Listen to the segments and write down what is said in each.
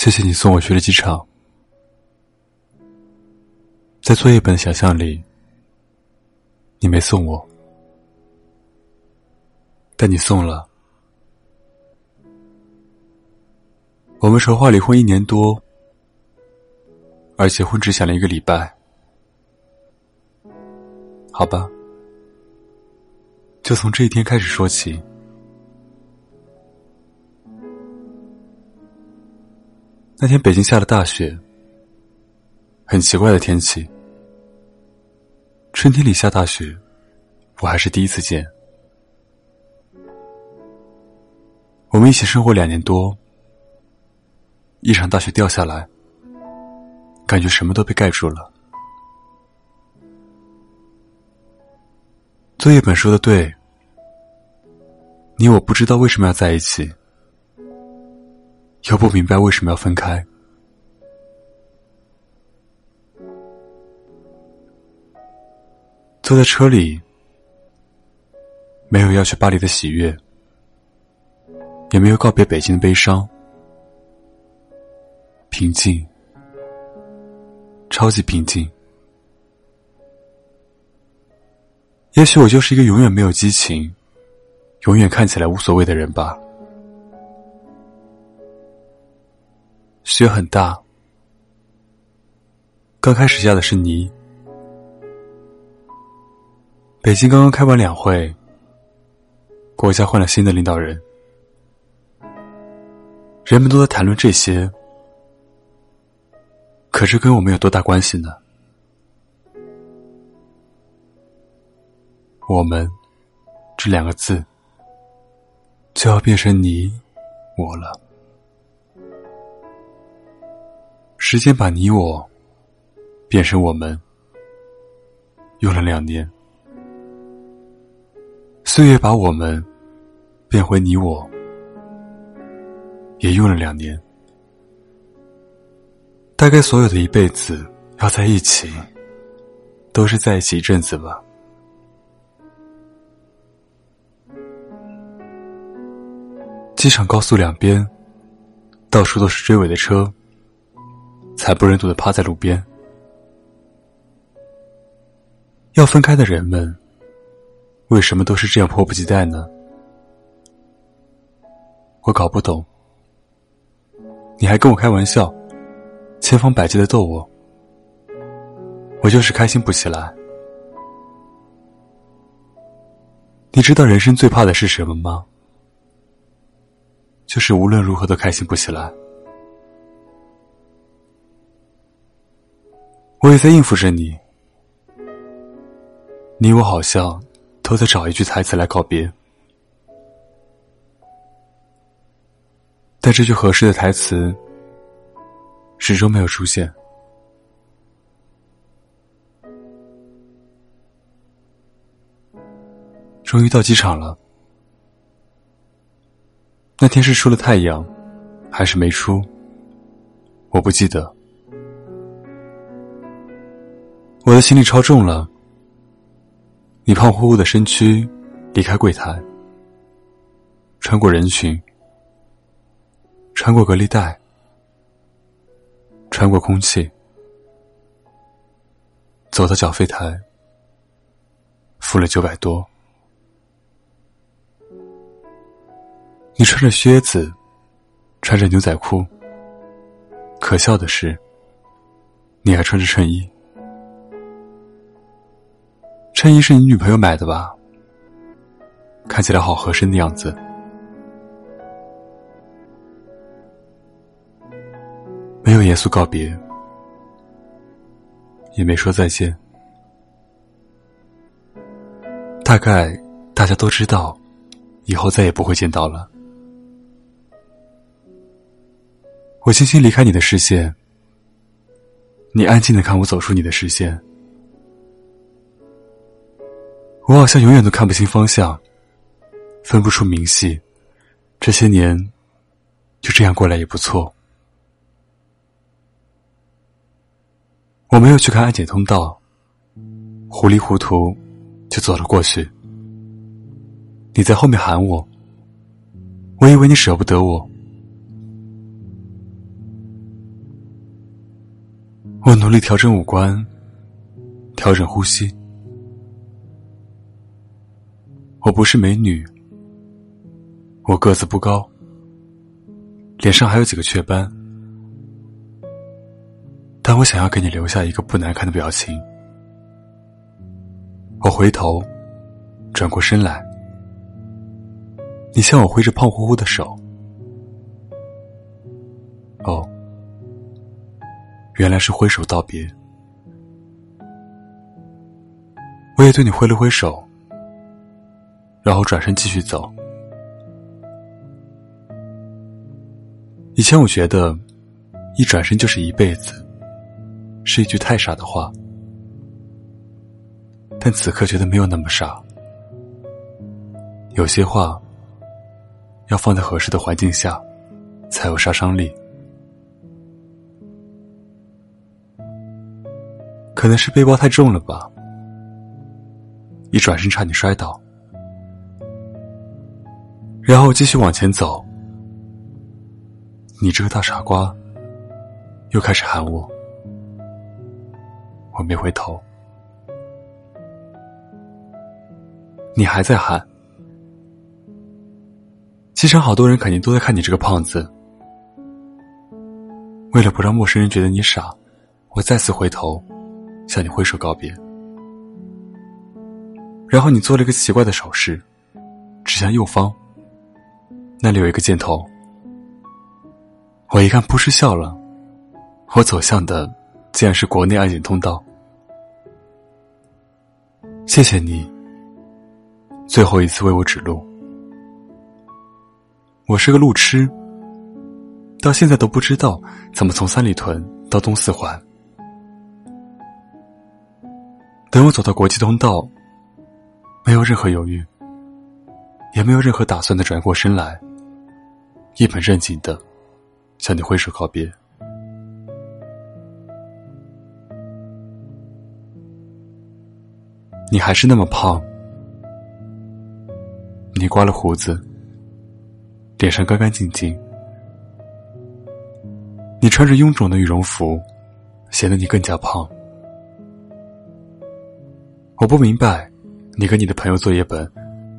谢谢你送我去了机场。在作业本想象里，你没送我，但你送了。我们筹划离婚一年多，而结婚只想了一个礼拜。好吧，就从这一天开始说起。那天北京下了大雪，很奇怪的天气。春天里下大雪，我还是第一次见。我们一起生活两年多，一场大雪掉下来，感觉什么都被盖住了。作业本说的对，你我不知道为什么要在一起。又不明白为什么要分开。坐在车里，没有要去巴黎的喜悦，也没有告别北京的悲伤，平静，超级平静。也许我就是一个永远没有激情，永远看起来无所谓的人吧。雪很大，刚开始下的是泥。北京刚刚开完两会，国家换了新的领导人，人们都在谈论这些，可这跟我们有多大关系呢？我们这两个字就要变成你我了。时间把你我变成我们，用了两年；岁月把我们变回你我，也用了两年。大概所有的一辈子要在一起，都是在一起一阵子吧。机场高速两边，到处都是追尾的车。惨不忍睹的趴在路边。要分开的人们，为什么都是这样迫不及待呢？我搞不懂。你还跟我开玩笑，千方百计的逗我，我就是开心不起来。你知道人生最怕的是什么吗？就是无论如何都开心不起来。我也在应付着你，你我好像都在找一句台词来告别，但这句合适的台词始终没有出现。终于到机场了，那天是出了太阳，还是没出？我不记得。我的行李超重了，你胖乎乎的身躯离开柜台，穿过人群，穿过隔离带，穿过空气，走到缴费台，付了九百多。你穿着靴子，穿着牛仔裤，可笑的是，你还穿着衬衣。衬衣是你女朋友买的吧？看起来好合身的样子。没有严肃告别，也没说再见。大概大家都知道，以后再也不会见到了。我轻轻离开你的视线，你安静的看我走出你的视线。我好像永远都看不清方向，分不出明细。这些年，就这样过来也不错。我没有去看安检通道，糊里糊涂就走了过去。你在后面喊我，我以为你舍不得我。我努力调整五官，调整呼吸。我不是美女，我个子不高，脸上还有几个雀斑，但我想要给你留下一个不难看的表情。我回头，转过身来，你向我挥着胖乎乎的手。哦。原来是挥手道别，我也对你挥了挥手，然后转身继续走。以前我觉得，一转身就是一辈子，是一句太傻的话，但此刻觉得没有那么傻。有些话，要放在合适的环境下，才有杀伤力。可能是背包太重了吧，一转身差点摔倒，然后继续往前走。你这个大傻瓜，又开始喊我，我没回头。你还在喊，机场好多人肯定都在看你这个胖子。为了不让陌生人觉得你傻，我再次回头。向你挥手告别，然后你做了一个奇怪的手势，指向右方，那里有一个箭头。我一看，不是笑了，我走向的竟然是国内安检通道。谢谢你，最后一次为我指路。我是个路痴，到现在都不知道怎么从三里屯到东四环。等我走到国际通道，没有任何犹豫，也没有任何打算的转过身来，一本正经的向你挥手告别。你还是那么胖，你刮了胡子，脸上干干净净，你穿着臃肿的羽绒服，显得你更加胖。我不明白，你跟你的朋友作业本，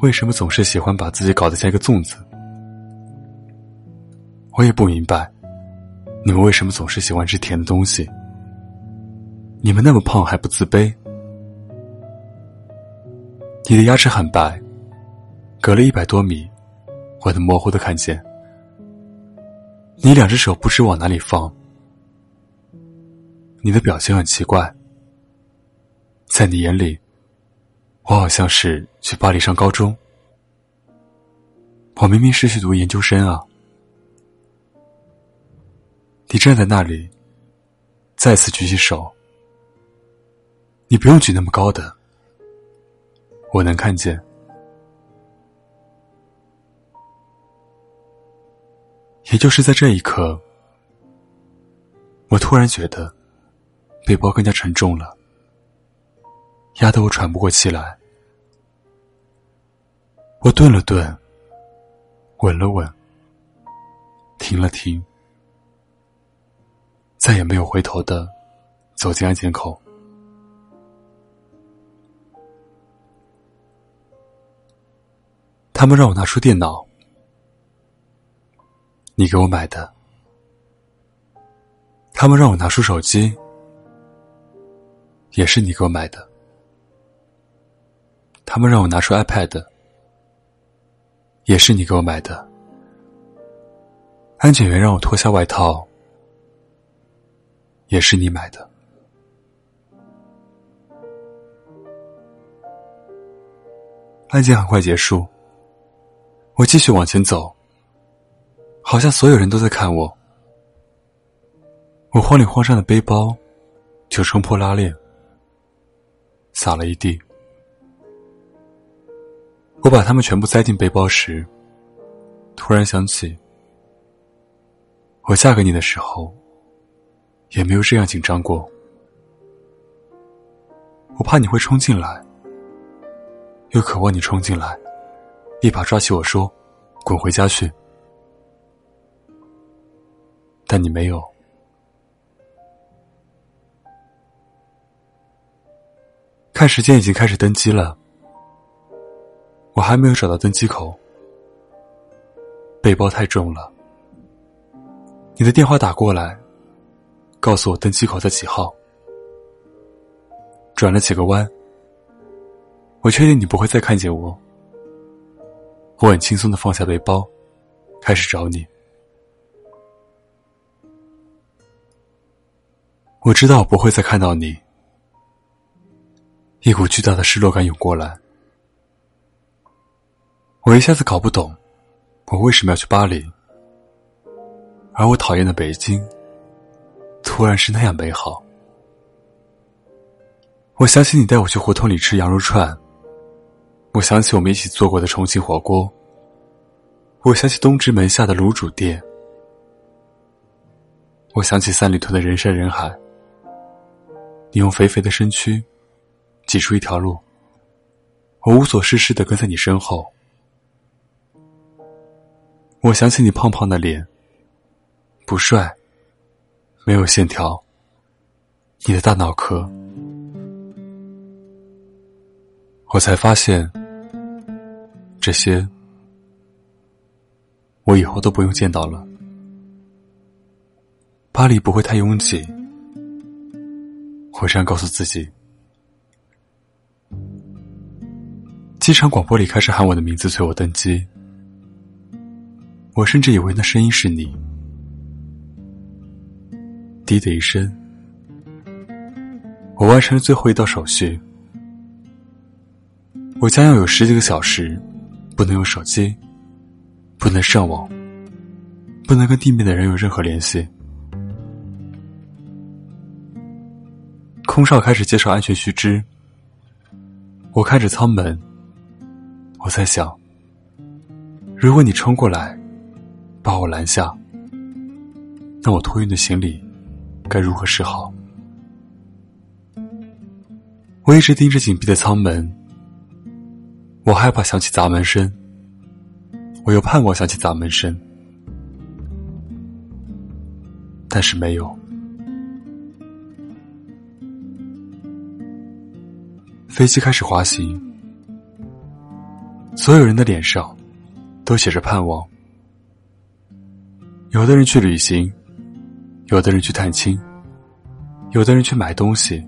为什么总是喜欢把自己搞得像一个粽子？我也不明白，你们为什么总是喜欢吃甜的东西？你们那么胖还不自卑？你的牙齿很白，隔了一百多米，我能模糊的看见。你两只手不知往哪里放，你的表情很奇怪，在你眼里。我好像是去巴黎上高中，我明明是去读研究生啊！你站在那里，再次举起手，你不用举那么高的，我能看见。也就是在这一刻，我突然觉得背包更加沉重了，压得我喘不过气来。我顿了顿，稳了稳，停了停，再也没有回头的走进安检口。他们让我拿出电脑，你给我买的；他们让我拿出手机，也是你给我买的；他们让我拿出 iPad。也是你给我买的。安检员让我脱下外套，也是你买的。案件很快结束，我继续往前走，好像所有人都在看我。我慌里慌张的背包就冲破拉链，洒了一地。我把它们全部塞进背包时，突然想起，我嫁给你的时候，也没有这样紧张过。我怕你会冲进来，又渴望你冲进来，一把抓起我说：“滚回家去。”但你没有。看时间已经开始登机了，我还没有找到登机口，背包太重了。你的电话打过来，告诉我登机口在几号。转了几个弯，我确定你不会再看见我。我很轻松的放下背包，开始找你。我知道我不会再看到你。一股巨大的失落感涌过来，我一下子搞不懂，我为什么要去巴黎，而我讨厌的北京，突然是那样美好。我想起你带我去胡同里吃羊肉串，我想起我们一起做过的重庆火锅，我想起东直门下的卤煮店，我想起三里屯的人山人海，你用肥肥的身躯。挤出一条路，我无所事事的跟在你身后。我想起你胖胖的脸，不帅，没有线条。你的大脑壳，我才发现，这些我以后都不用见到了。巴黎不会太拥挤，我这样告诉自己。机场广播里开始喊我的名字，催我登机。我甚至以为那声音是你。滴的一声，我完成了最后一道手续。我将要有十几个小时，不能用手机，不能上网，不能跟地面的人有任何联系。空少开始介绍安全须知。我看着舱门。我在想，如果你冲过来把我拦下，那我托运的行李该如何是好？我一直盯着紧闭的舱门，我害怕响起砸门声，我又盼望响起砸门声，但是没有。飞机开始滑行。所有人的脸上都写着盼望。有的人去旅行，有的人去探亲，有的人去买东西，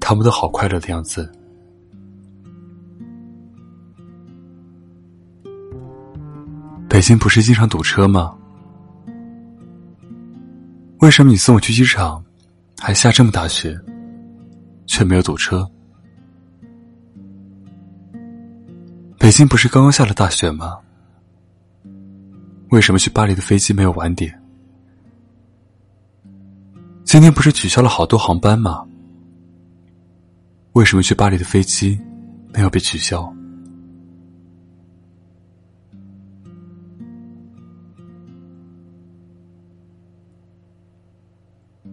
他们都好快乐的样子。北京不是经常堵车吗？为什么你送我去机场，还下这么大雪，却没有堵车？北京不是刚刚下了大雪吗？为什么去巴黎的飞机没有晚点？今天不是取消了好多航班吗？为什么去巴黎的飞机没有被取消？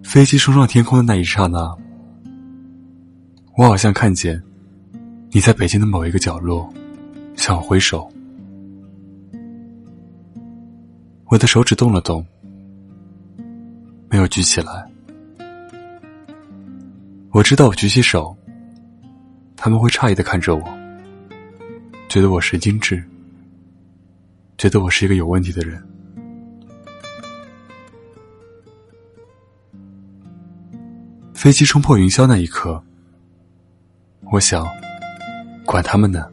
飞机冲上天空的那一刹那，我好像看见你在北京的某一个角落。向我挥手，我的手指动了动，没有举起来。我知道我举起手，他们会诧异的看着我，觉得我神经质，觉得我是一个有问题的人。飞机冲破云霄那一刻，我想，管他们呢。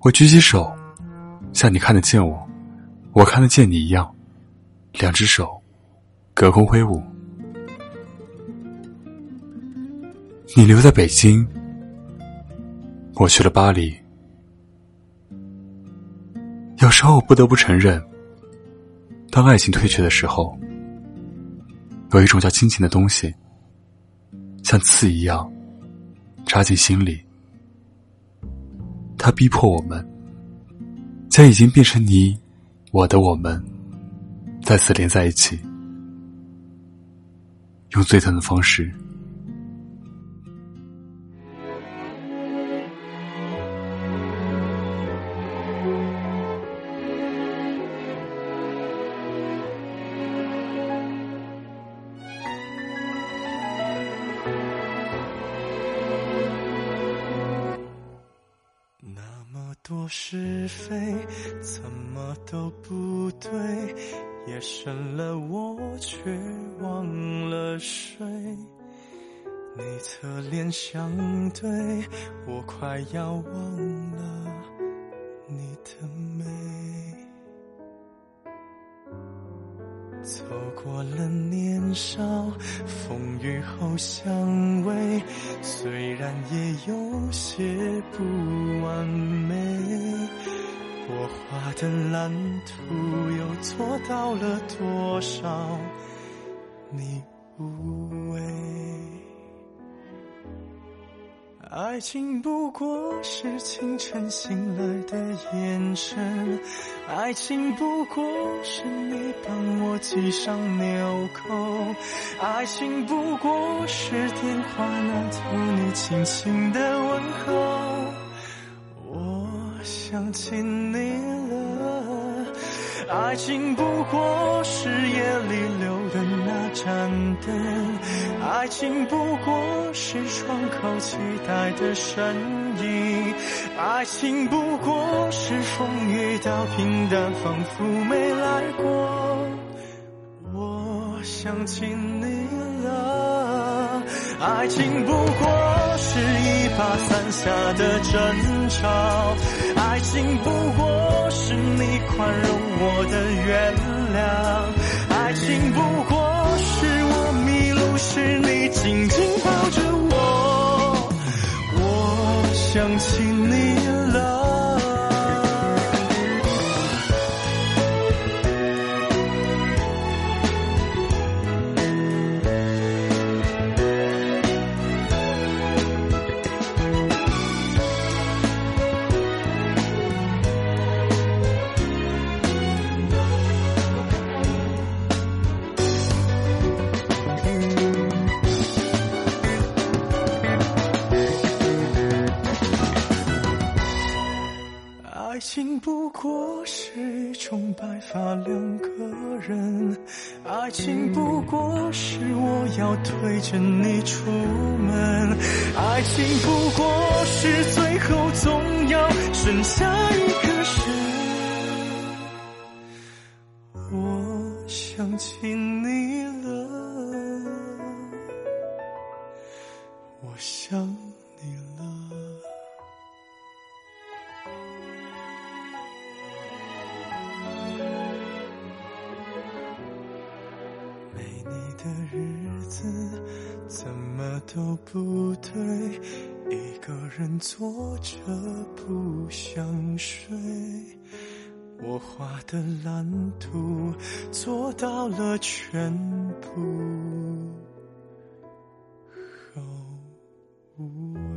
我举起手，像你看得见我，我看得见你一样，两只手隔空挥舞。你留在北京，我去了巴黎。有时候我不得不承认，当爱情退却的时候，有一种叫亲情的东西，像刺一样扎进心里。他逼迫我们，将已经变成你、我的我们，再次连在一起，用最疼的方式。怎么都不对。夜深了，我却忘了睡。你侧脸相对，我快要忘了你的美。走过了年少，风雨后相偎，虽然也有些不完美。我画的蓝图又做到了多少？你无畏。爱情不过是清晨醒来的眼神，爱情不过是你帮我系上纽扣，爱情不过是电话那头你轻轻的问候。想起你了，爱情不过是夜里留的那盏灯，爱情不过是窗口期待的身影，爱情不过是风雨到平淡，仿佛没来过。我想起你了，爱情不过是一把伞下的争吵。爱情不过是你宽容我的原谅，爱情不过是我迷路时你紧紧抱着我，我想起你不过是我要推着你出门，爱情不过是最后总要剩下一个人。人坐着不想睡。我画的蓝图做到了全部，好无。